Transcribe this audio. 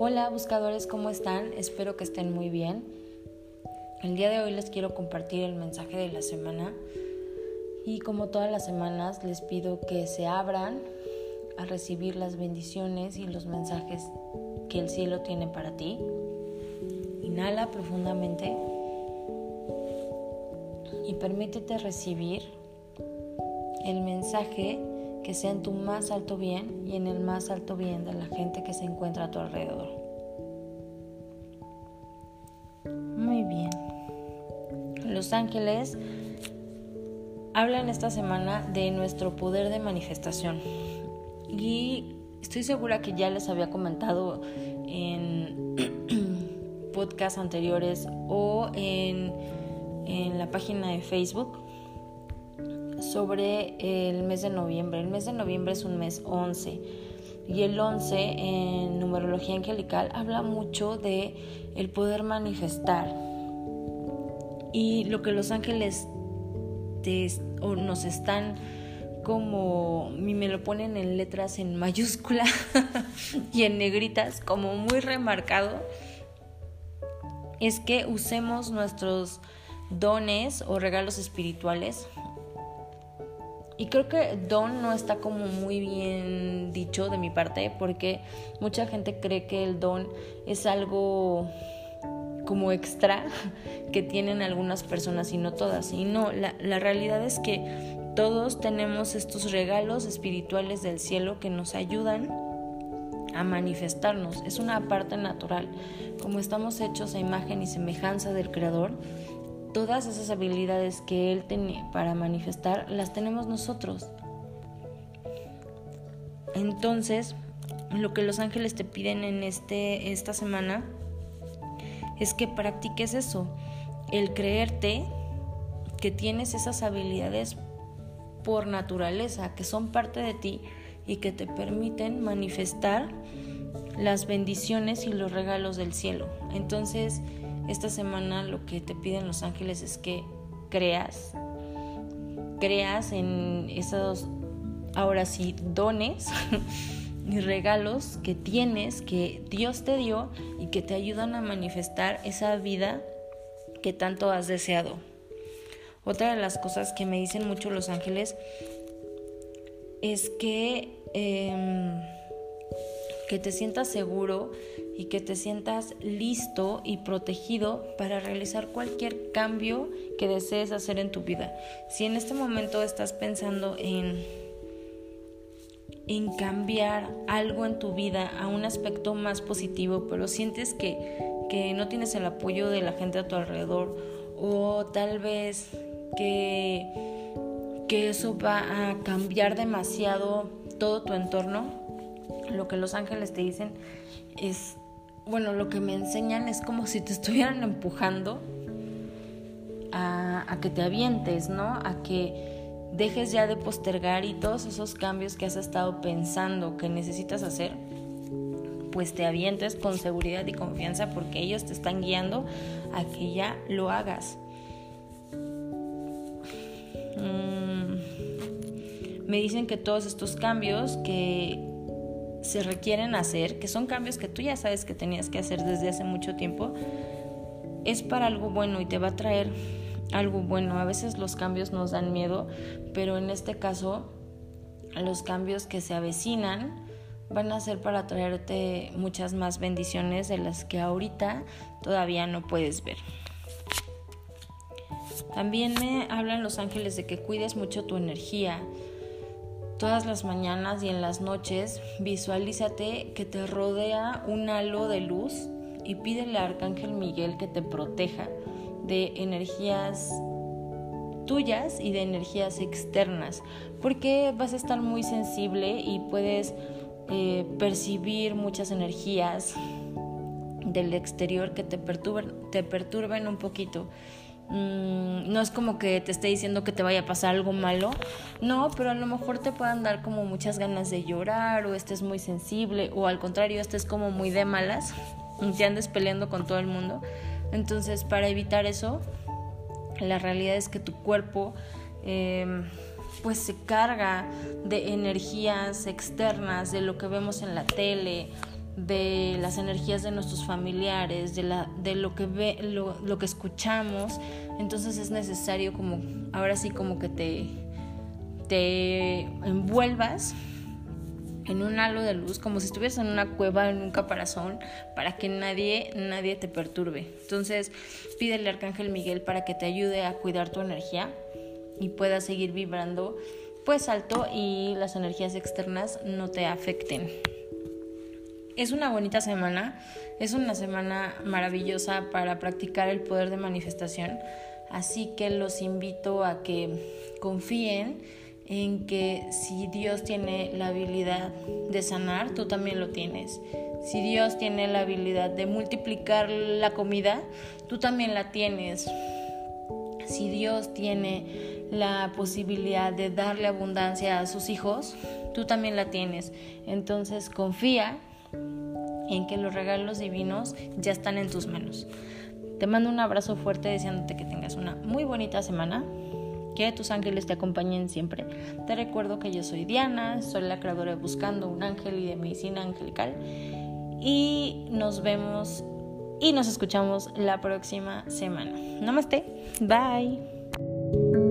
Hola buscadores, ¿cómo están? Espero que estén muy bien. El día de hoy les quiero compartir el mensaje de la semana y como todas las semanas les pido que se abran a recibir las bendiciones y los mensajes que el cielo tiene para ti. Inhala profundamente y permítete recibir el mensaje que sea en tu más alto bien y en el más alto bien de la gente que se encuentra a tu alrededor. Muy bien. Los ángeles hablan esta semana de nuestro poder de manifestación. Y estoy segura que ya les había comentado en podcasts anteriores o en, en la página de Facebook sobre el mes de noviembre. El mes de noviembre es un mes 11 y el 11 en numerología angelical habla mucho de el poder manifestar y lo que los ángeles o nos están como me lo ponen en letras en mayúscula y en negritas como muy remarcado es que usemos nuestros dones o regalos espirituales y creo que don no está como muy bien dicho de mi parte porque mucha gente cree que el don es algo como extra que tienen algunas personas y no todas. Y no, la, la realidad es que todos tenemos estos regalos espirituales del cielo que nos ayudan a manifestarnos. Es una parte natural. Como estamos hechos a imagen y semejanza del Creador, todas esas habilidades que Él tiene para manifestar las tenemos nosotros. Entonces, lo que los ángeles te piden en este, esta semana es que practiques eso, el creerte que tienes esas habilidades por naturaleza, que son parte de ti y que te permiten manifestar las bendiciones y los regalos del cielo. Entonces, esta semana lo que te piden los ángeles es que creas, creas en esos, ahora sí, dones y regalos que tienes, que Dios te dio y que te ayudan a manifestar esa vida que tanto has deseado. Otra de las cosas que me dicen mucho los ángeles es que, em, que te sientas seguro y que te sientas listo y protegido para realizar cualquier cambio que desees hacer en tu vida. Si en este momento estás pensando en en cambiar algo en tu vida a un aspecto más positivo, pero sientes que, que no tienes el apoyo de la gente a tu alrededor o tal vez que, que eso va a cambiar demasiado todo tu entorno, lo que los ángeles te dicen es bueno, lo que me enseñan es como si te estuvieran empujando a, que te avientes, ¿no? A que dejes ya de postergar y todos esos cambios que has estado pensando que necesitas hacer, pues te avientes con seguridad y confianza porque ellos te están guiando a que ya lo hagas. Mm, me dicen que todos estos cambios que se requieren hacer, que son cambios que tú ya sabes que tenías que hacer desde hace mucho tiempo, es para algo bueno y te va a traer algo bueno. A veces los cambios nos dan miedo, pero en este caso los cambios que se avecinan van a ser para traerte muchas más bendiciones de las que ahorita todavía no puedes ver. También me hablan los ángeles de que cuides mucho tu energía, Todas las mañanas y en las noches visualízate que te rodea un halo de luz y pídele al Arcángel Miguel que te proteja de energías tuyas y de energías externas, porque vas a estar muy sensible y puedes eh, percibir muchas energías del exterior que te perturben, te perturben un poquito. Mm, no es como que te esté diciendo que te vaya a pasar algo malo, no, pero a lo mejor te puedan dar como muchas ganas de llorar o estés muy sensible o al contrario estés como muy de malas y te andes peleando con todo el mundo. Entonces para evitar eso, la realidad es que tu cuerpo em, pues se carga de energías externas, de lo que vemos en la tele, de las energías de nuestros familiares, de, la, de lo, que ve, lo, lo que escuchamos, entonces es necesario como, ahora sí como que te, te envuelvas en un halo de luz, como si estuvieras en una cueva, en un caparazón, para que nadie, nadie te perturbe. Entonces, pídele al Arcángel Miguel para que te ayude a cuidar tu energía y puedas seguir vibrando pues alto y las energías externas no te afecten. Es una bonita semana, es una semana maravillosa para practicar el poder de manifestación, así que los invito a que confíen en que si Dios tiene la habilidad de sanar, tú también lo tienes. Si Dios tiene la habilidad de multiplicar la comida, tú también la tienes. Si Dios tiene la posibilidad de darle abundancia a sus hijos, tú también la tienes. Entonces confía en que los regalos divinos ya están en tus manos. Te mando un abrazo fuerte deseándote que tengas una muy bonita semana que tus ángeles te acompañen siempre. Te recuerdo que yo soy Diana, soy la creadora de Buscando un Ángel y de Medicina Angelical. Y nos vemos y nos escuchamos la próxima semana. Namaste. Bye.